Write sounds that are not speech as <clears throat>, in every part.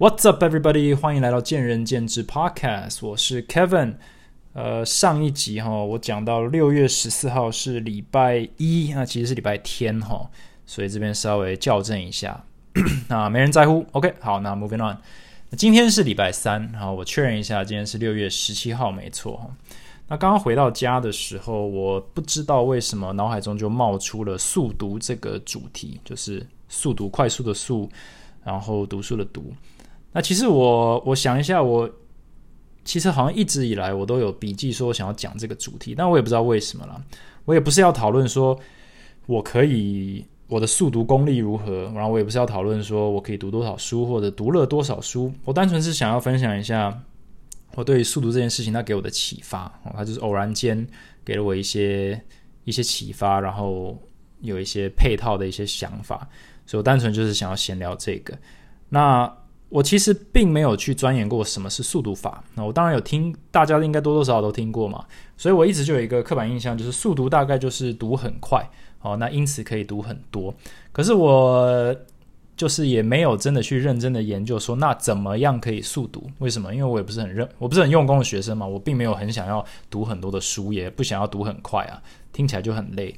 What's up, everybody？欢迎来到见仁见智 Podcast，我是 Kevin。呃，上一集哈，我讲到六月十四号是礼拜一，那其实是礼拜天哈，所以这边稍微校正一下，<clears throat> 那没人在乎。OK，好，那 Moving on。那今天是礼拜三，好，我确认一下，今天是六月十七号，没错哈。那刚刚回到家的时候，我不知道为什么脑海中就冒出了速读这个主题，就是速读，快速的速，然后读书的读。那其实我我想一下，我其实好像一直以来我都有笔记说想要讲这个主题，但我也不知道为什么了。我也不是要讨论说我可以我的速读功力如何，然后我也不是要讨论说我可以读多少书或者读了多少书。我单纯是想要分享一下我对速读这件事情它给我的启发。哦，它就是偶然间给了我一些一些启发，然后有一些配套的一些想法，所以我单纯就是想要闲聊这个。那我其实并没有去钻研过什么是速读法，那我当然有听，大家应该多多少少都听过嘛，所以我一直就有一个刻板印象，就是速读大概就是读很快，哦，那因此可以读很多。可是我就是也没有真的去认真的研究说，那怎么样可以速读？为什么？因为我也不是很认，我不是很用功的学生嘛，我并没有很想要读很多的书，也不想要读很快啊，听起来就很累。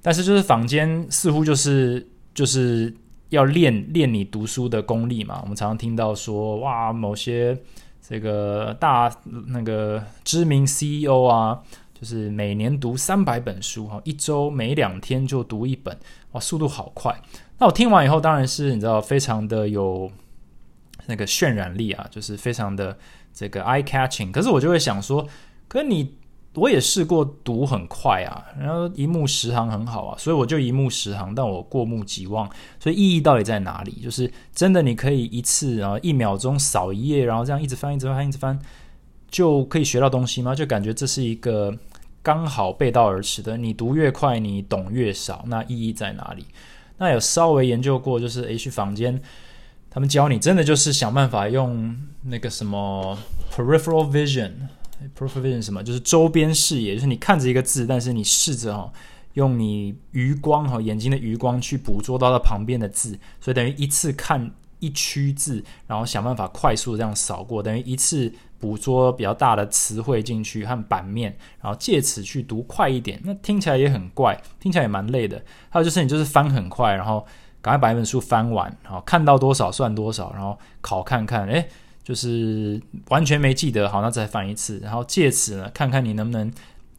但是就是坊间似乎就是就是。要练练你读书的功力嘛？我们常常听到说，哇，某些这个大那个知名 CEO 啊，就是每年读三百本书哈，一周每两天就读一本，哇，速度好快。那我听完以后，当然是你知道，非常的有那个渲染力啊，就是非常的这个 eye catching。可是我就会想说，可你。我也试过读很快啊，然后一目十行很好啊，所以我就一目十行，但我过目即忘，所以意义到底在哪里？就是真的你可以一次然后一秒钟扫一页，然后这样一直翻，一直翻，一直翻，就可以学到东西吗？就感觉这是一个刚好背道而驰的。你读越快，你懂越少，那意义在哪里？那有稍微研究过，就是 H 房间他们教你，真的就是想办法用那个什么 peripheral vision。Peripheral vision 什么？就是周边视野，就是你看着一个字，但是你试着哈用你余光哈眼睛的余光去捕捉到它旁边的字，所以等于一次看一区字，然后想办法快速这样扫过，等于一次捕捉比较大的词汇进去和版面，然后借此去读快一点。那听起来也很怪，听起来也蛮累的。还有就是你就是翻很快，然后赶快把一本书翻完，然后看到多少算多少，然后考看看，诶。<laughs> 就是完全没记得，好，那再翻一次，然后借此呢，看看你能不能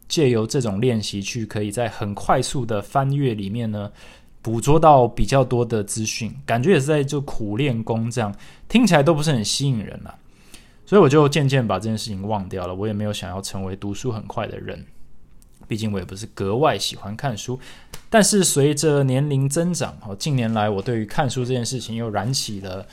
借由这种练习，去可以在很快速的翻阅里面呢，捕捉到比较多的资讯，感觉也是在就苦练功，这样。听起来都不是很吸引人啊，所以我就渐渐把这件事情忘掉了，我也没有想要成为读书很快的人，毕竟我也不是格外喜欢看书，但是随着年龄增长，哦，近年来我对于看书这件事情又燃起了。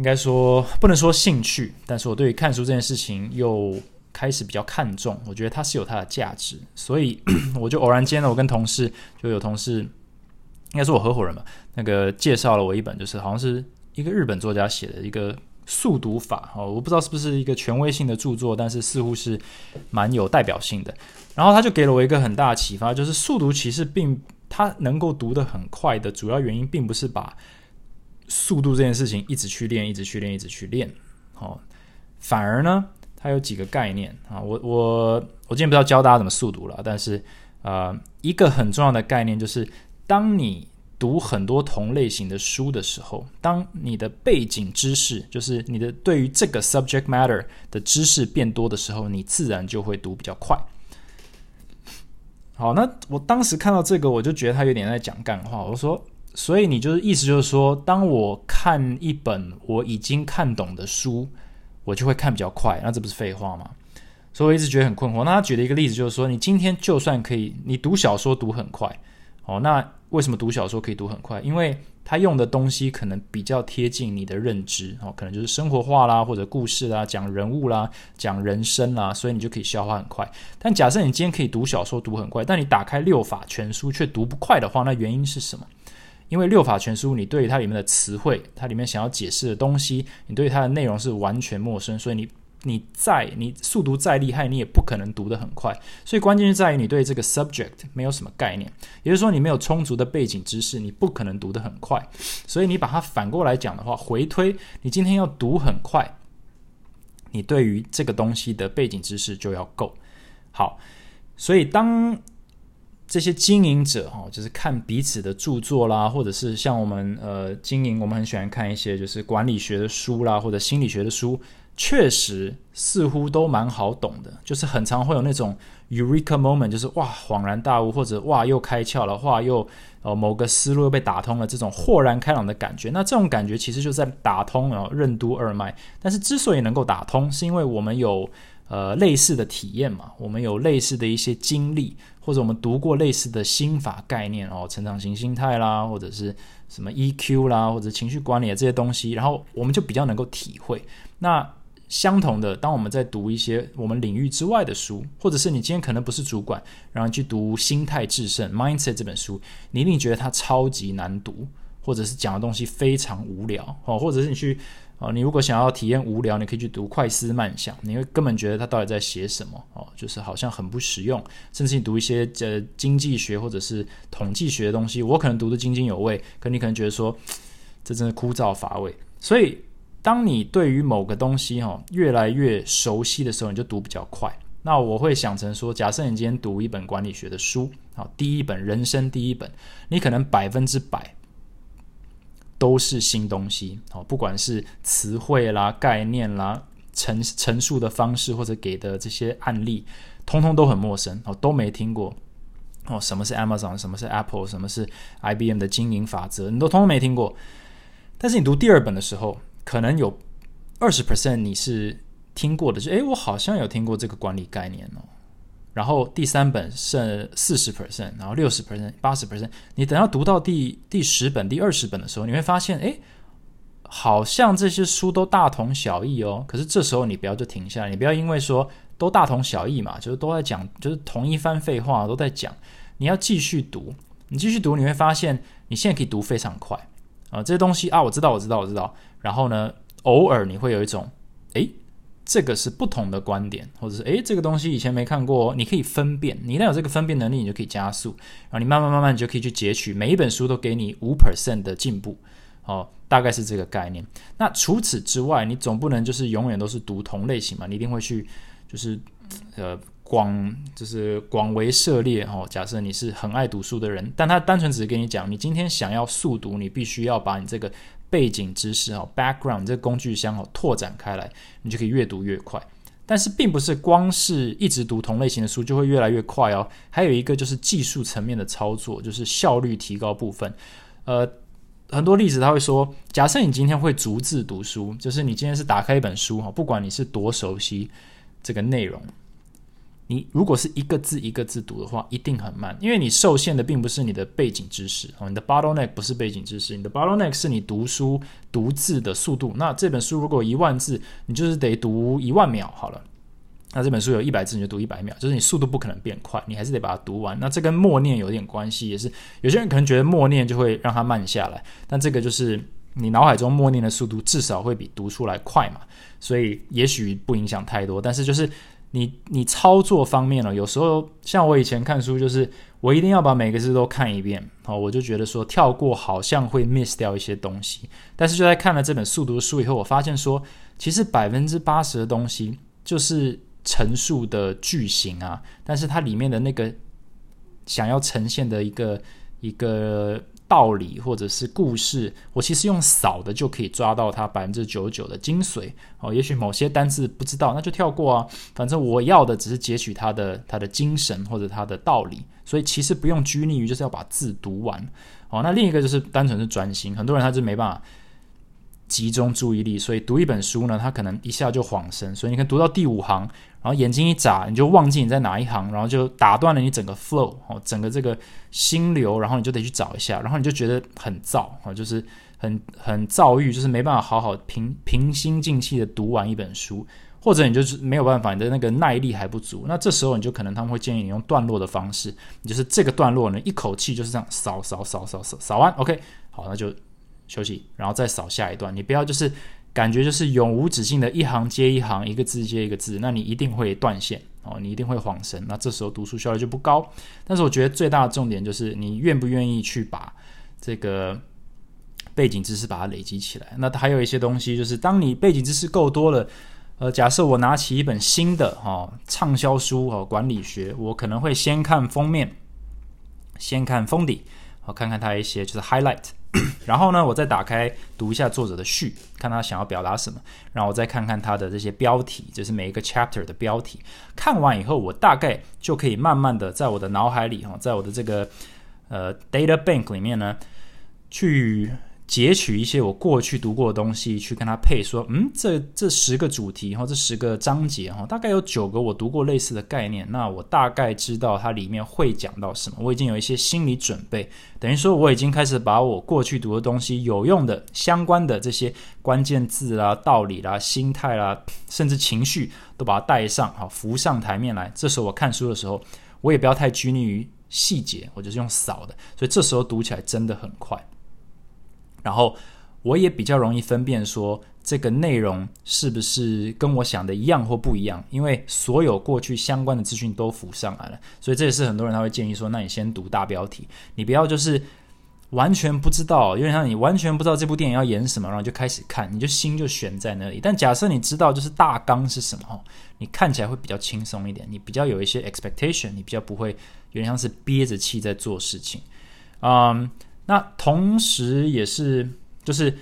应该说不能说兴趣，但是我对于看书这件事情又开始比较看重，我觉得它是有它的价值，所以 <clears throat> 我就偶然间呢，我跟同事就有同事，应该是我合伙人吧，那个介绍了我一本，就是好像是一个日本作家写的一个速读法哦，我不知道是不是一个权威性的著作，但是似乎是蛮有代表性的。然后他就给了我一个很大的启发，就是速读其实并它能够读得很快的主要原因，并不是把速度这件事情一直去练，一直去练，一直去练，好，反而呢，它有几个概念啊。我我我今天不要教大家怎么速读了，但是呃，一个很重要的概念就是，当你读很多同类型的书的时候，当你的背景知识，就是你的对于这个 subject matter 的知识变多的时候，你自然就会读比较快。好，那我当时看到这个，我就觉得他有点在讲干话，我说。所以你就是意思就是说，当我看一本我已经看懂的书，我就会看比较快，那这不是废话吗？所以我一直觉得很困惑。那他举了一个例子，就是说，你今天就算可以，你读小说读很快，哦，那为什么读小说可以读很快？因为他用的东西可能比较贴近你的认知，哦，可能就是生活化啦，或者故事啦，讲人物啦，讲人生啦，所以你就可以消化很快。但假设你今天可以读小说读很快，但你打开六法全书却读不快的话，那原因是什么？因为六法全书，你对于它里面的词汇，它里面想要解释的东西，你对它的内容是完全陌生，所以你你再你速读再厉害，你也不可能读得很快。所以关键是在于你对这个 subject 没有什么概念，也就是说你没有充足的背景知识，你不可能读得很快。所以你把它反过来讲的话，回推你今天要读很快，你对于这个东西的背景知识就要够好。所以当这些经营者哈，就是看彼此的著作啦，或者是像我们呃经营，我们很喜欢看一些就是管理学的书啦，或者心理学的书，确实似乎都蛮好懂的，就是很常会有那种 eureka moment，就是哇恍然大悟，或者哇又开窍了，哇又呃某个思路又被打通了，这种豁然开朗的感觉。那这种感觉其实就在打通然后任督二脉。但是之所以能够打通，是因为我们有呃类似的体验嘛，我们有类似的一些经历。或者我们读过类似的心法概念哦，成长型心态啦，或者是什么 EQ 啦，或者情绪管理这些东西，然后我们就比较能够体会。那相同的，当我们在读一些我们领域之外的书，或者是你今天可能不是主管，然后去读《心态制胜》（Mindset） 这本书，你一定觉得它超级难读，或者是讲的东西非常无聊哦，或者是你去。哦，你如果想要体验无聊，你可以去读《快思慢想》，你会根本觉得他到底在写什么哦，就是好像很不实用。甚至你读一些呃经济学或者是统计学的东西，我可能读得津津有味，可你可能觉得说这真的枯燥乏味。所以，当你对于某个东西哈越来越熟悉的时候，你就读比较快。那我会想成说，假设你今天读一本管理学的书，好，第一本人生第一本，你可能百分之百。都是新东西哦，不管是词汇啦、概念啦、陈陈述的方式或者给的这些案例，通通都很陌生哦，都没听过哦。什么是 Amazon？什么是 Apple？什么是 IBM 的经营法则？你都通通没听过。但是你读第二本的时候，可能有二十 percent 你是听过的，就诶，我好像有听过这个管理概念哦。然后第三本剩四十 percent，然后六十 percent、八十 percent。你等到读到第第十本、第二十本的时候，你会发现，哎，好像这些书都大同小异哦。可是这时候你不要就停下来，你不要因为说都大同小异嘛，就是都在讲，就是同一番废话都在讲。你要继续读，你继续读，你会发现你现在可以读非常快啊。这些东西啊，我知道，我知道，我知道。然后呢，偶尔你会有一种，哎。这个是不同的观点，或者是诶，这个东西以前没看过，你可以分辨。你一旦有这个分辨能力，你就可以加速，然后你慢慢慢慢，你就可以去截取每一本书都给你五 percent 的进步，哦，大概是这个概念。那除此之外，你总不能就是永远都是读同类型嘛？你一定会去就是呃广就是广为涉猎哦。假设你是很爱读书的人，但他单纯只是跟你讲，你今天想要速读，你必须要把你这个。背景知识哦，background 这个工具箱哦，拓展开来，你就可以越读越快。但是并不是光是一直读同类型的书就会越来越快哦。还有一个就是技术层面的操作，就是效率提高部分。呃，很多例子他会说，假设你今天会逐字读书，就是你今天是打开一本书哈，不管你是多熟悉这个内容。你如果是一个字一个字读的话，一定很慢，因为你受限的并不是你的背景知识哦，你的 bottleneck 不是背景知识，你的 bottleneck 是你读书读字的速度。那这本书如果一万字，你就是得读一万秒好了。那这本书有一百字，你就读一百秒，就是你速度不可能变快，你还是得把它读完。那这跟默念有点关系，也是有些人可能觉得默念就会让它慢下来，但这个就是你脑海中默念的速度至少会比读出来快嘛，所以也许不影响太多，但是就是。你你操作方面呢？有时候像我以前看书，就是我一定要把每个字都看一遍，哦，我就觉得说跳过好像会 miss 掉一些东西。但是就在看了这本速读书以后，我发现说，其实百分之八十的东西就是陈述的句型啊，但是它里面的那个想要呈现的一个一个。道理或者是故事，我其实用扫的就可以抓到它百分之九十九的精髓哦。也许某些单字不知道，那就跳过啊。反正我要的只是截取它的它的精神或者它的道理，所以其实不用拘泥于就是要把字读完哦。那另一个就是单纯是专心，很多人他是没办法。集中注意力，所以读一本书呢，他可能一下就恍神，所以你看读到第五行，然后眼睛一眨，你就忘记你在哪一行，然后就打断了你整个 flow 哦，整个这个心流，然后你就得去找一下，然后你就觉得很燥啊，就是很很躁郁，就是没办法好好平平心静气的读完一本书，或者你就是没有办法，你的那个耐力还不足，那这时候你就可能他们会建议你用段落的方式，你就是这个段落呢，一口气就是这样扫扫扫扫扫扫完，OK，好，那就。休息，然后再扫下一段。你不要就是感觉就是永无止境的一行接一行，一个字接一个字，那你一定会断线哦，你一定会晃神，那这时候读书效率就不高。但是我觉得最大的重点就是你愿不愿意去把这个背景知识把它累积起来。那还有一些东西就是，当你背景知识够多了，呃，假设我拿起一本新的哈畅销书哦，管理学，我可能会先看封面，先看封底，好看看它一些就是 highlight。然后呢，我再打开读一下作者的序，看他想要表达什么。然后我再看看他的这些标题，就是每一个 chapter 的标题。看完以后，我大概就可以慢慢的在我的脑海里哈，在我的这个呃 data bank 里面呢，去。截取一些我过去读过的东西，去跟他配，说，嗯，这这十个主题哈，这十个章节哈，大概有九个我读过类似的概念，那我大概知道它里面会讲到什么，我已经有一些心理准备，等于说我已经开始把我过去读的东西有用的、相关的这些关键字啦、道理啦、心态啦，甚至情绪都把它带上，好浮上台面来。这时候我看书的时候，我也不要太拘泥于细节，我就是用扫的，所以这时候读起来真的很快。然后我也比较容易分辨说这个内容是不是跟我想的一样或不一样，因为所有过去相关的资讯都浮上来了，所以这也是很多人他会建议说，那你先读大标题，你不要就是完全不知道，有点像你完全不知道这部电影要演什么，然后就开始看，你就心就悬在那里。但假设你知道就是大纲是什么，你看起来会比较轻松一点，你比较有一些 expectation，你比较不会有点像是憋着气在做事情，嗯。那同时也是，就是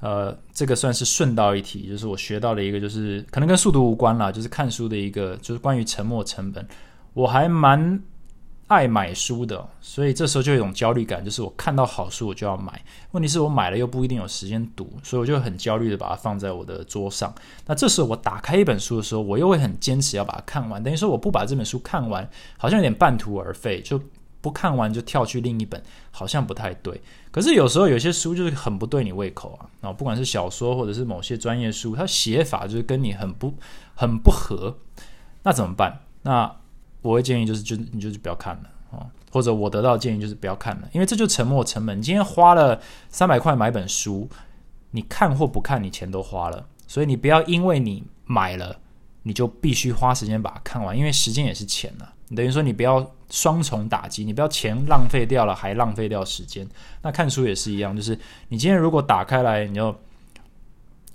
呃，这个算是顺道一提，就是我学到了一个，就是可能跟速度无关啦，就是看书的一个，就是关于沉没成本。我还蛮爱买书的，所以这时候就有一种焦虑感，就是我看到好书我就要买。问题是我买了又不一定有时间读，所以我就很焦虑的把它放在我的桌上。那这时候我打开一本书的时候，我又会很坚持要把它看完。等于说我不把这本书看完，好像有点半途而废，就。不看完就跳去另一本，好像不太对。可是有时候有些书就是很不对你胃口啊，啊，不管是小说或者是某些专业书，它写法就是跟你很不很不合，那怎么办？那我会建议就是就你就是不要看了啊，或者我得到建议就是不要看了，因为这就沉没成本。你今天花了三百块买本书，你看或不看，你钱都花了，所以你不要因为你买了，你就必须花时间把它看完，因为时间也是钱啊。等于说，你不要双重打击，你不要钱浪费掉了，还浪费掉时间。那看书也是一样，就是你今天如果打开来，你就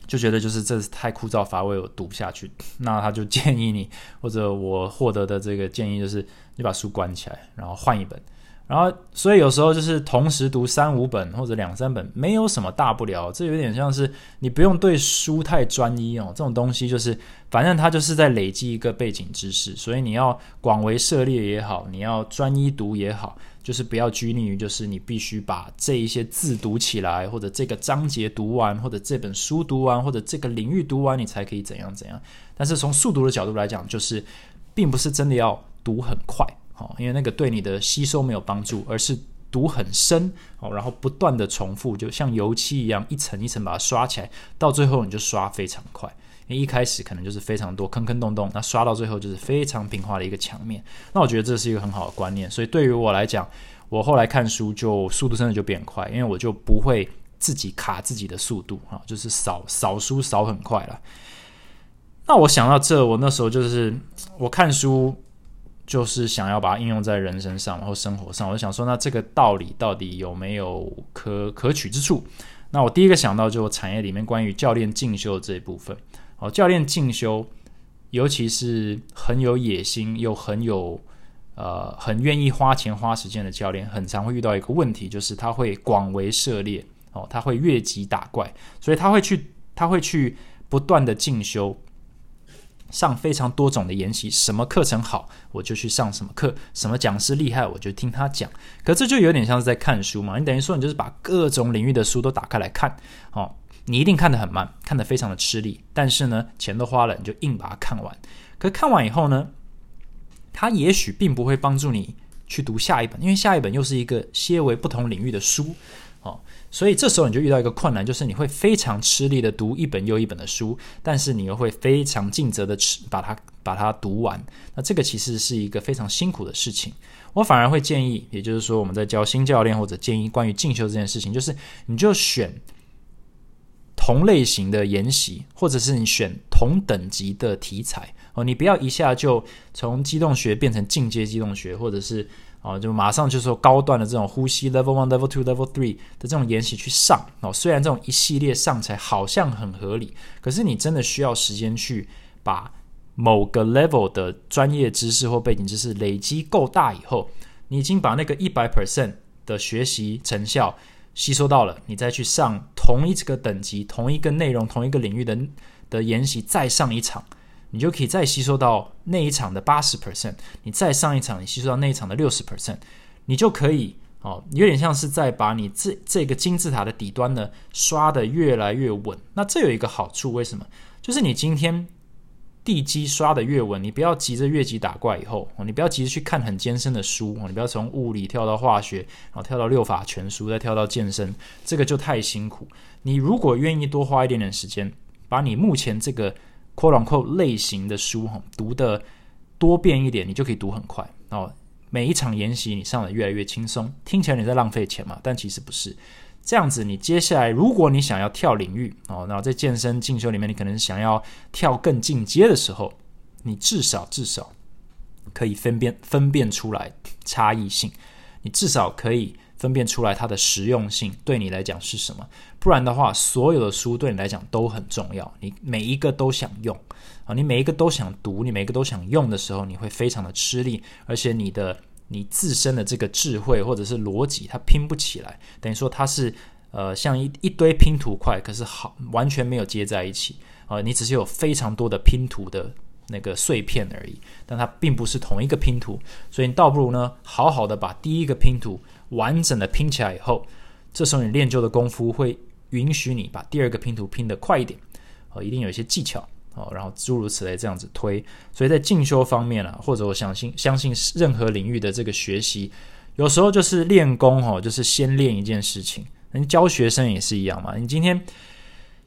就觉得就是这是太枯燥乏味，我读不下去。那他就建议你，或者我获得的这个建议就是，你把书关起来，然后换一本。然后，所以有时候就是同时读三五本或者两三本，没有什么大不了。这有点像是你不用对书太专一哦。这种东西就是，反正它就是在累积一个背景知识。所以你要广为涉猎也好，你要专一读也好，就是不要拘泥于就是你必须把这一些字读起来，或者这个章节读完，或者这本书读完，或者这个领域读完，你才可以怎样怎样。但是从速读的角度来讲，就是并不是真的要读很快。哦，因为那个对你的吸收没有帮助，而是读很深哦，然后不断的重复，就像油漆一样，一层一层把它刷起来，到最后你就刷非常快。因为一开始可能就是非常多坑坑洞洞，那刷到最后就是非常平滑的一个墙面。那我觉得这是一个很好的观念，所以对于我来讲，我后来看书就速度真的就变快，因为我就不会自己卡自己的速度啊，就是扫扫书扫很快了。那我想到这，我那时候就是我看书。就是想要把它应用在人身上，然后生活上。我就想说，那这个道理到底有没有可可取之处？那我第一个想到就产业里面关于教练进修这一部分。哦，教练进修，尤其是很有野心又很有呃很愿意花钱花时间的教练，很常会遇到一个问题，就是他会广为涉猎哦，他会越级打怪，所以他会去他会去不断的进修。上非常多种的研习，什么课程好，我就去上什么课；什么讲师厉害，我就听他讲。可这就有点像是在看书嘛？你等于说，你就是把各种领域的书都打开来看，哦，你一定看得很慢，看得非常的吃力。但是呢，钱都花了，你就硬把它看完。可看完以后呢，它也许并不会帮助你去读下一本，因为下一本又是一个些为不同领域的书。所以这时候你就遇到一个困难，就是你会非常吃力的读一本又一本的书，但是你又会非常尽责的吃把它把它读完。那这个其实是一个非常辛苦的事情。我反而会建议，也就是说我们在教新教练或者建议关于进修这件事情，就是你就选同类型的研习，或者是你选同等级的题材哦，你不要一下就从机动学变成进阶机动学，或者是哦就马上就说高段的这种呼吸 level one level two level three 的这种研习去上哦。虽然这种一系列上起来好像很合理，可是你真的需要时间去把某个 level 的专业知识或背景知识累积够大以后，你已经把那个一百 percent 的学习成效。吸收到了，你再去上同一个等级、同一个内容、同一个领域的的研习，再上一场，你就可以再吸收到那一场的八十 percent。你再上一场，你吸收到那一场的六十 percent，你就可以哦，有点像是在把你这这个金字塔的底端呢刷的越来越稳。那这有一个好处，为什么？就是你今天。地基刷的越稳，你不要急着越级打怪以后，你不要急着去看很艰深的书，你不要从物理跳到化学，然后跳到六法全书，再跳到健身，这个就太辛苦。你如果愿意多花一点点时间，把你目前这个 quote unquote 类型的书哈读的多变一点，你就可以读很快哦。每一场研习你上的越来越轻松，听起来你在浪费钱嘛，但其实不是。这样子，你接下来如果你想要跳领域哦，那在健身进修里面，你可能想要跳更进阶的时候，你至少至少可以分辨分辨出来差异性，你至少可以分辨出来它的实用性对你来讲是什么。不然的话，所有的书对你来讲都很重要，你每一个都想用啊，你每一个都想读，你每一个都想用的时候，你会非常的吃力，而且你的。你自身的这个智慧或者是逻辑，它拼不起来，等于说它是呃像一一堆拼图块，可是好完全没有接在一起啊！你只是有非常多的拼图的那个碎片而已，但它并不是同一个拼图，所以你倒不如呢，好好的把第一个拼图完整的拼起来以后，这时候你练就的功夫会允许你把第二个拼图拼得快一点，哦，一定有一些技巧。哦，然后诸如此类这样子推，所以在进修方面啊，或者我相信相信任何领域的这个学习，有时候就是练功哦，就是先练一件事情。你教学生也是一样嘛。你今天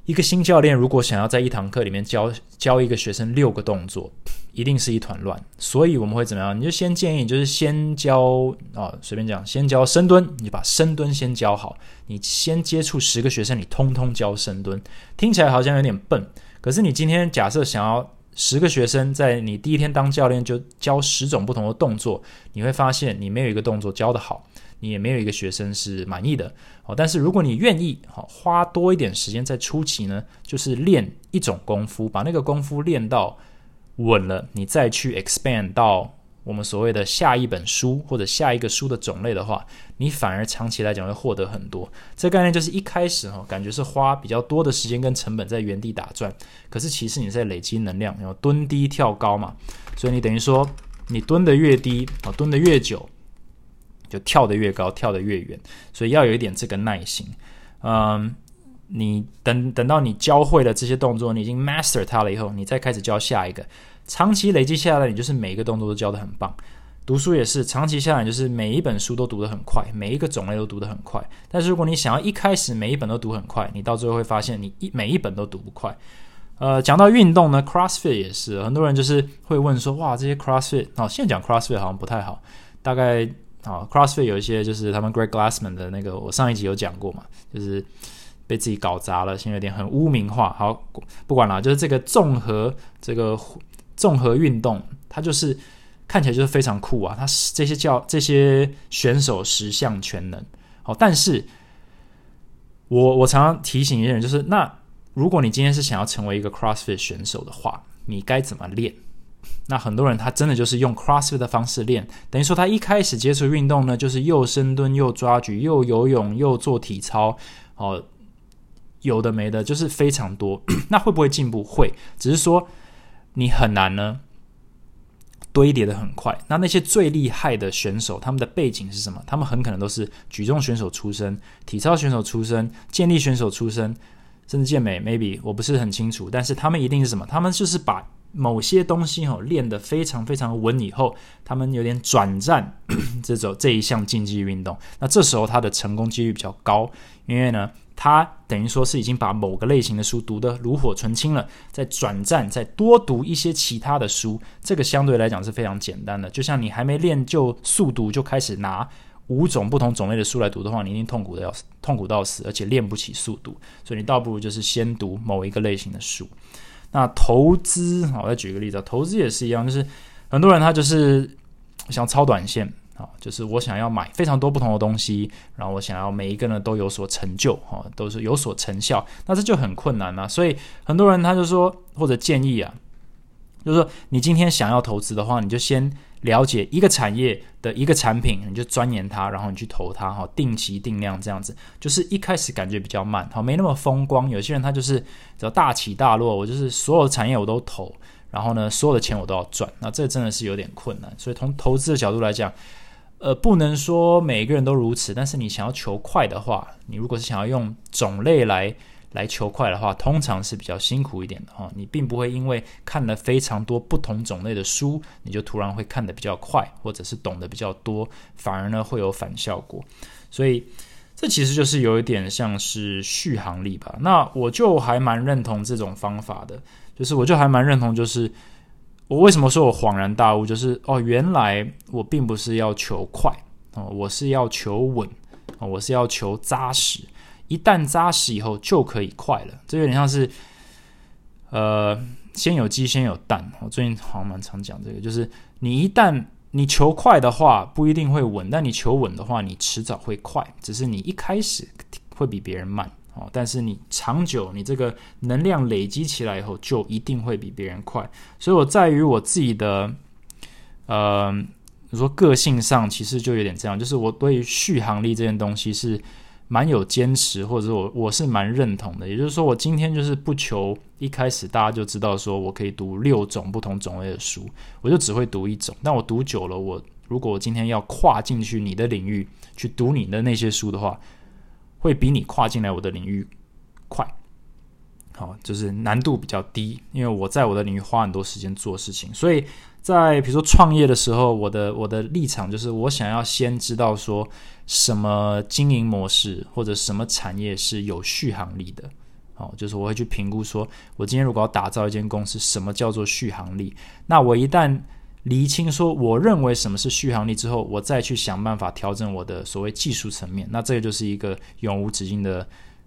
一个新教练如果想要在一堂课里面教教一个学生六个动作，一定是一团乱。所以我们会怎么样？你就先建议，就是先教啊，随便讲，先教深蹲，你把深蹲先教好。你先接触十个学生，你通通教深蹲，听起来好像有点笨。可是你今天假设想要十个学生在你第一天当教练就教十种不同的动作，你会发现你没有一个动作教得好，你也没有一个学生是满意的。哦，但是如果你愿意，好花多一点时间在初期呢，就是练一种功夫，把那个功夫练到稳了，你再去 expand 到。我们所谓的下一本书或者下一个书的种类的话，你反而长期来讲会获得很多。这概念就是一开始哈，感觉是花比较多的时间跟成本在原地打转，可是其实你在累积能量，然后蹲低跳高嘛，所以你等于说你蹲得越低啊，蹲得越久，就跳得越高，跳得越远。所以要有一点这个耐心。嗯，你等等到你教会了这些动作，你已经 master 它了以后，你再开始教下一个。长期累积下来，你就是每一个动作都教的很棒。读书也是，长期下来就是每一本书都读得很快，每一个种类都读得很快。但是如果你想要一开始每一本都读很快，你到最后会发现你一每一本都读不快。呃，讲到运动呢，CrossFit 也是，很多人就是会问说，哇，这些 CrossFit，哦，现在讲 CrossFit 好像不太好。大概啊，CrossFit 有一些就是他们 Greg Glassman 的那个，我上一集有讲过嘛，就是被自己搞砸了，现在有点很污名化。好，不管了，就是这个综合这个。综合运动，它就是看起来就是非常酷啊！它这些叫这些选手十项全能，好，但是我我常常提醒一些人，就是那如果你今天是想要成为一个 CrossFit 选手的话，你该怎么练？那很多人他真的就是用 CrossFit 的方式练，等于说他一开始接触运动呢，就是又深蹲又抓举又游泳又做体操，哦，有的没的，就是非常多。<clears throat> 那会不会进步？会，只是说。你很难呢，堆叠的很快。那那些最厉害的选手，他们的背景是什么？他们很可能都是举重选手出身、体操选手出身、健力选手出身，甚至健美。Maybe 我不是很清楚，但是他们一定是什么？他们就是把某些东西哦练得非常非常稳以后，他们有点转战 <clears throat> 这种这一项竞技运动。那这时候他的成功几率比较高，因为呢。他等于说是已经把某个类型的书读得炉火纯青了，再转战，再多读一些其他的书，这个相对来讲是非常简单的。就像你还没练就速读就开始拿五种不同种类的书来读的话，你一定痛苦的要死，痛苦到死，而且练不起速读。所以你倒不如就是先读某一个类型的书。那投资，我再举个例子，投资也是一样，就是很多人他就是想超短线就是我想要买非常多不同的东西，然后我想要每一个呢都有所成就，哈，都是有所成效，那这就很困难啊。所以很多人他就说，或者建议啊，就是说你今天想要投资的话，你就先。了解一个产业的一个产品，你就钻研它，然后你去投它，哈，定期定量这样子，就是一开始感觉比较慢，好，没那么风光。有些人他就是只要大起大落，我就是所有的产业我都投，然后呢，所有的钱我都要赚，那这真的是有点困难。所以从投资的角度来讲，呃，不能说每个人都如此，但是你想要求快的话，你如果是想要用种类来。来求快的话，通常是比较辛苦一点的哈。你并不会因为看了非常多不同种类的书，你就突然会看得比较快，或者是懂得比较多，反而呢会有反效果。所以这其实就是有一点像是续航力吧。那我就还蛮认同这种方法的，就是我就还蛮认同，就是我为什么说我恍然大悟，就是哦，原来我并不是要求快哦，我是要求稳哦，我是要求扎实。一旦扎实以后就可以快了，这有点像是，呃，先有鸡先有蛋。我最近好像蛮常讲这个，就是你一旦你求快的话，不一定会稳；但你求稳的话，你迟早会快。只是你一开始会比别人慢哦，但是你长久，你这个能量累积起来以后，就一定会比别人快。所以我在于我自己的，呃，你说个性上，其实就有点这样，就是我对于续航力这件东西是。蛮有坚持，或者我我是蛮认同的。也就是说，我今天就是不求一开始大家就知道说我可以读六种不同种类的书，我就只会读一种。但我读久了，我如果我今天要跨进去你的领域去读你的那些书的话，会比你跨进来我的领域快。好，就是难度比较低，因为我在我的领域花很多时间做事情，所以在比如说创业的时候，我的我的立场就是我想要先知道说。什么经营模式或者什么产业是有续航力的？哦，就是我会去评估，说我今天如果要打造一间公司，什么叫做续航力？那我一旦厘清说我认为什么是续航力之后，我再去想办法调整我的所谓技术层面。那这个就是一个永无止境的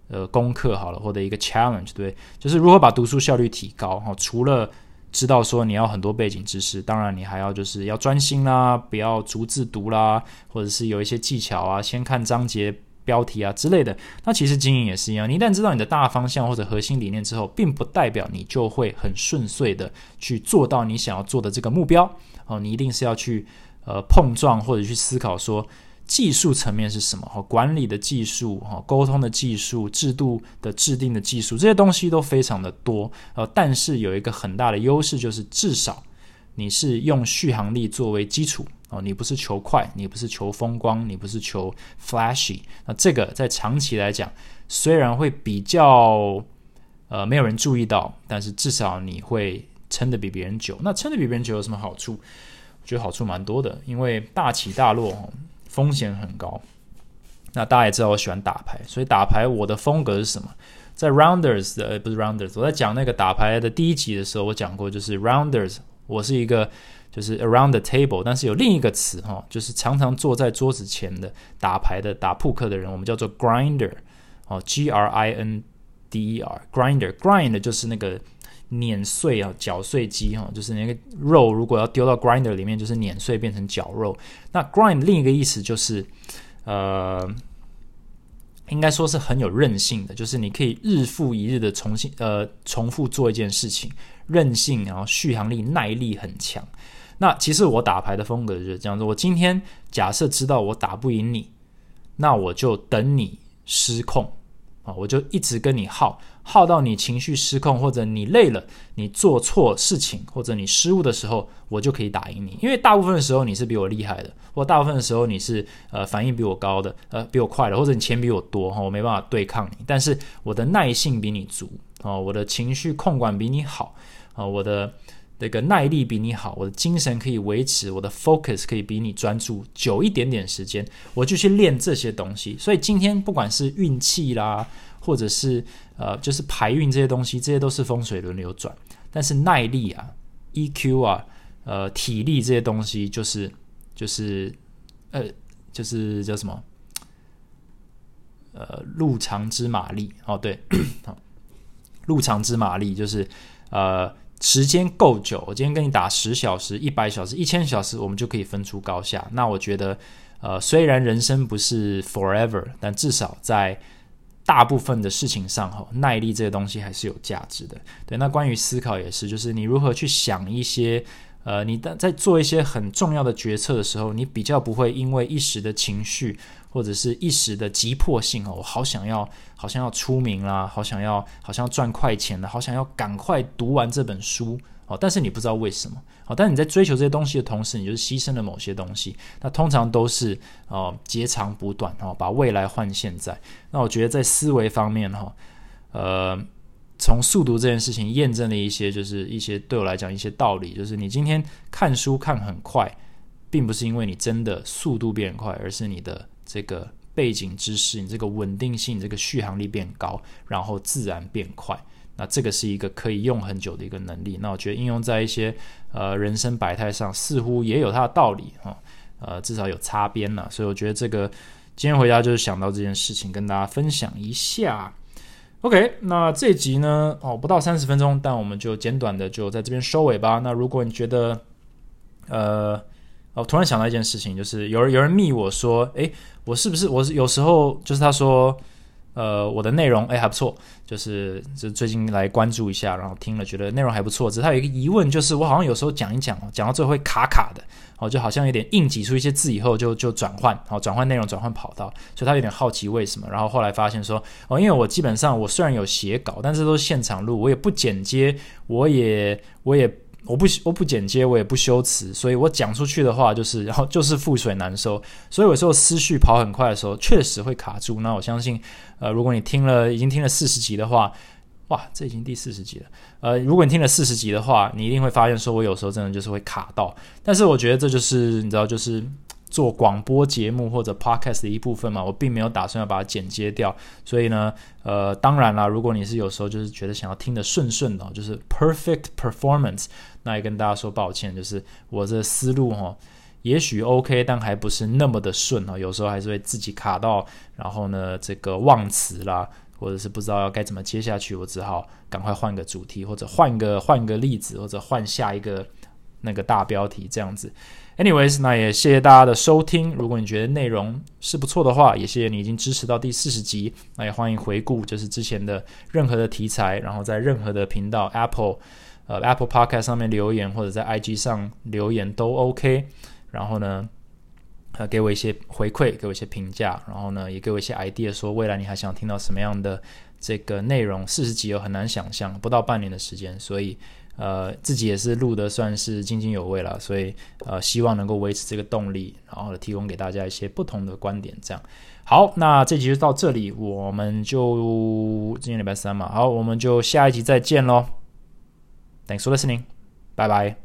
呃功课好了，或者一个 challenge，对，就是如何把读书效率提高。哈，除了知道说你要很多背景知识，当然你还要就是要专心啦，不要逐字读啦，或者是有一些技巧啊，先看章节标题啊之类的。那其实经营也是一样，你一旦知道你的大方向或者核心理念之后，并不代表你就会很顺遂的去做到你想要做的这个目标哦，你一定是要去呃碰撞或者去思考说。技术层面是什么？哈，管理的技术，哈，沟通的技术，制度的制定的技术，这些东西都非常的多。呃，但是有一个很大的优势，就是至少你是用续航力作为基础哦，你不是求快，你不是求风光，你不是求 flashy。那这个在长期来讲，虽然会比较呃没有人注意到，但是至少你会撑得比别人久。那撑得比别人久有什么好处？我觉得好处蛮多的，因为大起大落风险很高，那大家也知道我喜欢打牌，所以打牌我的风格是什么？在 Rounders 的不是 Rounders，我在讲那个打牌的第一集的时候，我讲过，就是 Rounders，我是一个就是 Around the table，但是有另一个词哈，就是常常坐在桌子前的打牌的打扑克的人，我们叫做 Grinder 哦，G R I N D E R，Grinder，Grind 就是那个。碾碎啊，搅碎机哈，就是那个肉如果要丢到 grinder 里面，就是碾碎变成绞肉。那 grind 另一个意思就是，呃，应该说是很有韧性的，就是你可以日复一日的重新呃重复做一件事情，韧性然后续航力耐力很强。那其实我打牌的风格就是这样子，我今天假设知道我打不赢你，那我就等你失控。啊，我就一直跟你耗，耗到你情绪失控，或者你累了，你做错事情，或者你失误的时候，我就可以打赢你。因为大部分的时候你是比我厉害的，或大部分的时候你是呃反应比我高的，呃比我快的，或者你钱比我多哈，我没办法对抗你。但是我的耐性比你足啊，我的情绪控管比你好啊，我的。那个耐力比你好，我的精神可以维持，我的 focus 可以比你专注久一点点时间，我就去练这些东西。所以今天不管是运气啦，或者是呃，就是排运这些东西，这些都是风水轮流转。但是耐力啊、EQ 啊、呃体力这些东西，就是就是呃，就是叫什么？呃，路长之马力哦，对，<coughs> 好，路长之马力就是呃，时间够久，我今天跟你打十小时、一百小时、一千小时，我们就可以分出高下。那我觉得，呃，虽然人生不是 forever，但至少在大部分的事情上，吼，耐力这个东西还是有价值的。对，那关于思考也是，就是你如何去想一些。呃，你的在做一些很重要的决策的时候，你比较不会因为一时的情绪或者是一时的急迫性哦，我好想要，好像要出名啦，好想要，好像要赚快钱了，好想要赶快读完这本书哦。但是你不知道为什么哦。但你在追求这些东西的同时，你就是牺牲了某些东西。那通常都是哦截长补短哦，把未来换现在。那我觉得在思维方面哈，呃。从速读这件事情验证了一些，就是一些对我来讲一些道理，就是你今天看书看很快，并不是因为你真的速度变快，而是你的这个背景知识、你这个稳定性、这个续航力变高，然后自然变快。那这个是一个可以用很久的一个能力。那我觉得应用在一些呃人生百态上，似乎也有它的道理哈，呃，至少有擦边了。所以我觉得这个今天回家就是想到这件事情，跟大家分享一下。OK，那这集呢？哦，不到三十分钟，但我们就简短的就在这边收尾吧。那如果你觉得，呃，我突然想到一件事情，就是有人有人密我说，诶，我是不是我是有时候就是他说。呃，我的内容哎还不错，就是就最近来关注一下，然后听了觉得内容还不错。只是他有一个疑问，就是我好像有时候讲一讲，讲到最后会卡卡的，哦，就好像有点硬挤出一些字以后就就转换，好转换内容转换跑道，所以他有点好奇为什么。然后后来发现说，哦，因为我基本上我虽然有写稿，但是都是现场录，我也不剪接，我也我也。我不我不剪接，我也不修辞，所以我讲出去的话就是，然后就是覆水难收。所以有时候思绪跑很快的时候，确实会卡住。那我相信，呃，如果你听了已经听了四十集的话，哇，这已经第四十集了。呃，如果你听了四十集的话，你一定会发现，说我有时候真的就是会卡到。但是我觉得这就是你知道，就是。做广播节目或者 podcast 的一部分嘛，我并没有打算要把它剪接掉，所以呢，呃，当然啦，如果你是有时候就是觉得想要听得顺顺的，就是 perfect performance，那也跟大家说抱歉，就是我这思路哈，也许 OK，但还不是那么的顺啊，有时候还是会自己卡到，然后呢，这个忘词啦，或者是不知道要该怎么接下去，我只好赶快换个主题，或者换个换个例子，或者换下一个那个大标题这样子。Anyways，那也谢谢大家的收听。如果你觉得内容是不错的话，也谢谢你已经支持到第四十集。那也欢迎回顾，就是之前的任何的题材，然后在任何的频道，Apple，呃，Apple Podcast 上面留言，或者在 IG 上留言都 OK。然后呢，呃，给我一些回馈，给我一些评价，然后呢，也给我一些 idea，说未来你还想听到什么样的这个内容。四十集有很难想象，不到半年的时间，所以。呃，自己也是录的算是津津有味了，所以呃，希望能够维持这个动力，然后提供给大家一些不同的观点。这样好，那这集就到这里，我们就今天礼拜三嘛，好，我们就下一集再见喽。Thanks for listening，拜拜。